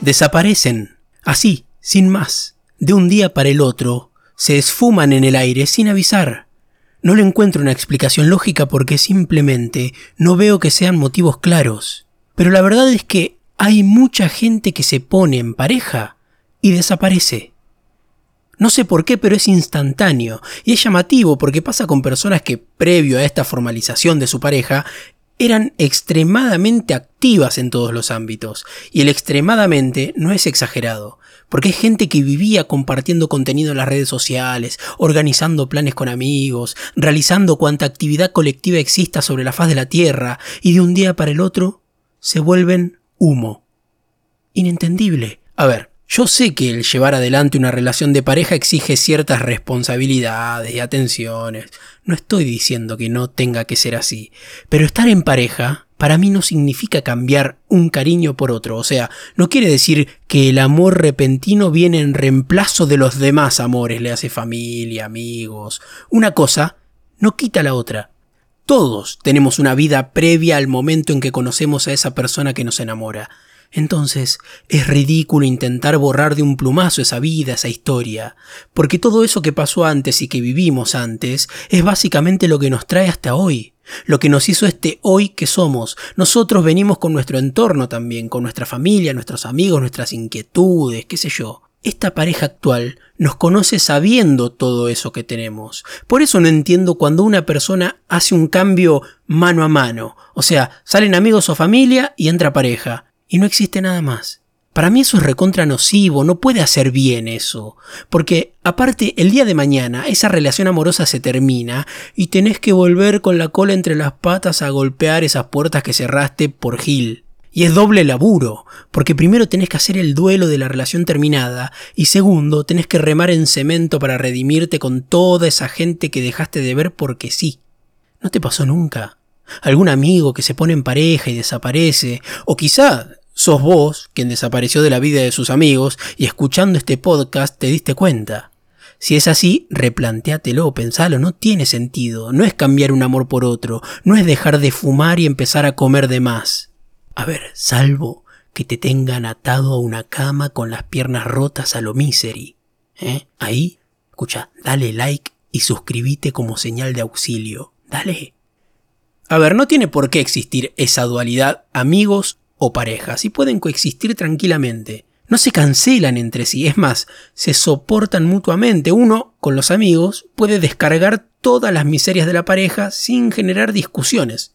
Desaparecen, así, sin más, de un día para el otro, se esfuman en el aire sin avisar. No le encuentro una explicación lógica porque simplemente no veo que sean motivos claros. Pero la verdad es que hay mucha gente que se pone en pareja y desaparece. No sé por qué, pero es instantáneo. Y es llamativo porque pasa con personas que, previo a esta formalización de su pareja, eran extremadamente activas en todos los ámbitos. Y el extremadamente no es exagerado, porque es gente que vivía compartiendo contenido en las redes sociales, organizando planes con amigos, realizando cuanta actividad colectiva exista sobre la faz de la Tierra, y de un día para el otro se vuelven humo. Inentendible. A ver, yo sé que el llevar adelante una relación de pareja exige ciertas responsabilidades y atenciones. No estoy diciendo que no tenga que ser así. Pero estar en pareja para mí no significa cambiar un cariño por otro. O sea, no quiere decir que el amor repentino viene en reemplazo de los demás amores, le hace familia, amigos. Una cosa no quita la otra. Todos tenemos una vida previa al momento en que conocemos a esa persona que nos enamora. Entonces, es ridículo intentar borrar de un plumazo esa vida, esa historia, porque todo eso que pasó antes y que vivimos antes es básicamente lo que nos trae hasta hoy, lo que nos hizo este hoy que somos. Nosotros venimos con nuestro entorno también, con nuestra familia, nuestros amigos, nuestras inquietudes, qué sé yo. Esta pareja actual nos conoce sabiendo todo eso que tenemos. Por eso no entiendo cuando una persona hace un cambio mano a mano. O sea, salen amigos o familia y entra pareja y no existe nada más. Para mí eso es recontra nocivo, no puede hacer bien eso. Porque, aparte, el día de mañana esa relación amorosa se termina y tenés que volver con la cola entre las patas a golpear esas puertas que cerraste por Gil. Y es doble laburo, porque primero tenés que hacer el duelo de la relación terminada y segundo tenés que remar en cemento para redimirte con toda esa gente que dejaste de ver porque sí. ¿No te pasó nunca? Algún amigo que se pone en pareja y desaparece, o quizá sos vos quien desapareció de la vida de sus amigos y escuchando este podcast te diste cuenta. Si es así, replantéatelo, pensalo, no tiene sentido, no es cambiar un amor por otro, no es dejar de fumar y empezar a comer de más. A ver, salvo que te tengan atado a una cama con las piernas rotas a lo misery. ¿Eh? Ahí, escucha, dale like y suscríbete como señal de auxilio. Dale. A ver, no tiene por qué existir esa dualidad amigos o parejas, y pueden coexistir tranquilamente. No se cancelan entre sí, es más, se soportan mutuamente. Uno, con los amigos, puede descargar todas las miserias de la pareja sin generar discusiones.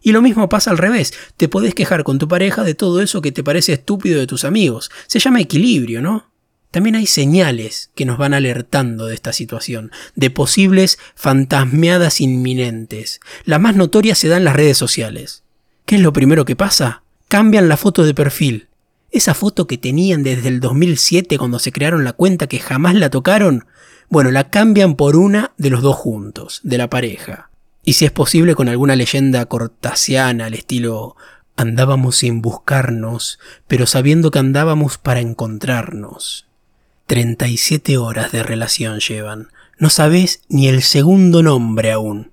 Y lo mismo pasa al revés, te podés quejar con tu pareja de todo eso que te parece estúpido de tus amigos. Se llama equilibrio, ¿no? También hay señales que nos van alertando de esta situación, de posibles fantasmeadas inminentes. La más notoria se da en las redes sociales. ¿Qué es lo primero que pasa? Cambian la foto de perfil. Esa foto que tenían desde el 2007 cuando se crearon la cuenta que jamás la tocaron, bueno, la cambian por una de los dos juntos, de la pareja. Y si es posible con alguna leyenda cortasiana al estilo andábamos sin buscarnos, pero sabiendo que andábamos para encontrarnos. 37 horas de relación llevan. No sabes ni el segundo nombre aún.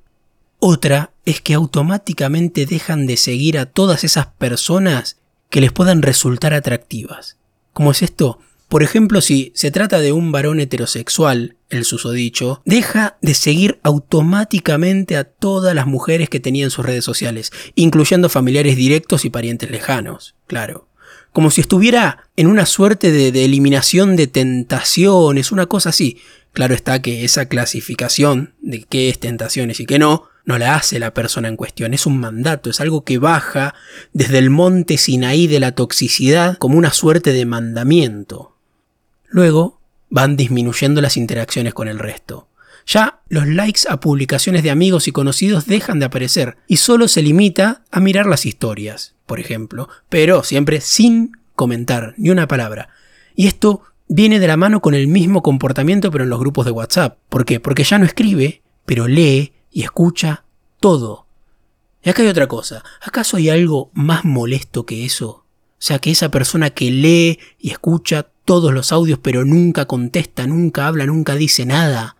Otra es que automáticamente dejan de seguir a todas esas personas que les puedan resultar atractivas. ¿Cómo es esto? Por ejemplo, si se trata de un varón heterosexual, el susodicho, deja de seguir automáticamente a todas las mujeres que tenía en sus redes sociales, incluyendo familiares directos y parientes lejanos, claro como si estuviera en una suerte de, eliminación de tentaciones, una cosa así. Claro está que esa clasificación de qué es tentaciones y qué no, no la hace la persona en cuestión, es un mandato, es algo que baja desde el monte Sinaí de la toxicidad como una suerte de mandamiento. Luego van disminuyendo las interacciones con el resto. Ya los likes a publicaciones de amigos y conocidos dejan de aparecer y solo se limita a mirar las historias por ejemplo, pero siempre sin comentar ni una palabra. Y esto viene de la mano con el mismo comportamiento pero en los grupos de WhatsApp. ¿Por qué? Porque ya no escribe, pero lee y escucha todo. Y acá hay otra cosa. ¿Acaso hay algo más molesto que eso? O sea, que esa persona que lee y escucha todos los audios pero nunca contesta, nunca habla, nunca dice nada.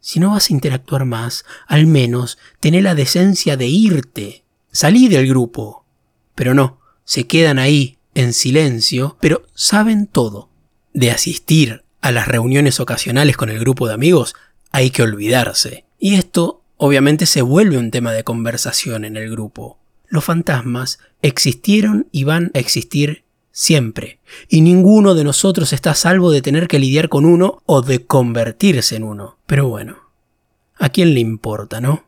Si no vas a interactuar más, al menos tené la decencia de irte. Salí del grupo. Pero no, se quedan ahí, en silencio, pero saben todo. De asistir a las reuniones ocasionales con el grupo de amigos hay que olvidarse. Y esto obviamente se vuelve un tema de conversación en el grupo. Los fantasmas existieron y van a existir siempre, y ninguno de nosotros está a salvo de tener que lidiar con uno o de convertirse en uno. Pero bueno, ¿a quién le importa, no?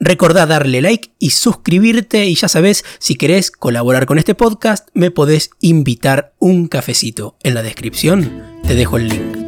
Recordá darle like y suscribirte y ya sabes, si querés colaborar con este podcast, me podés invitar un cafecito. En la descripción te dejo el link.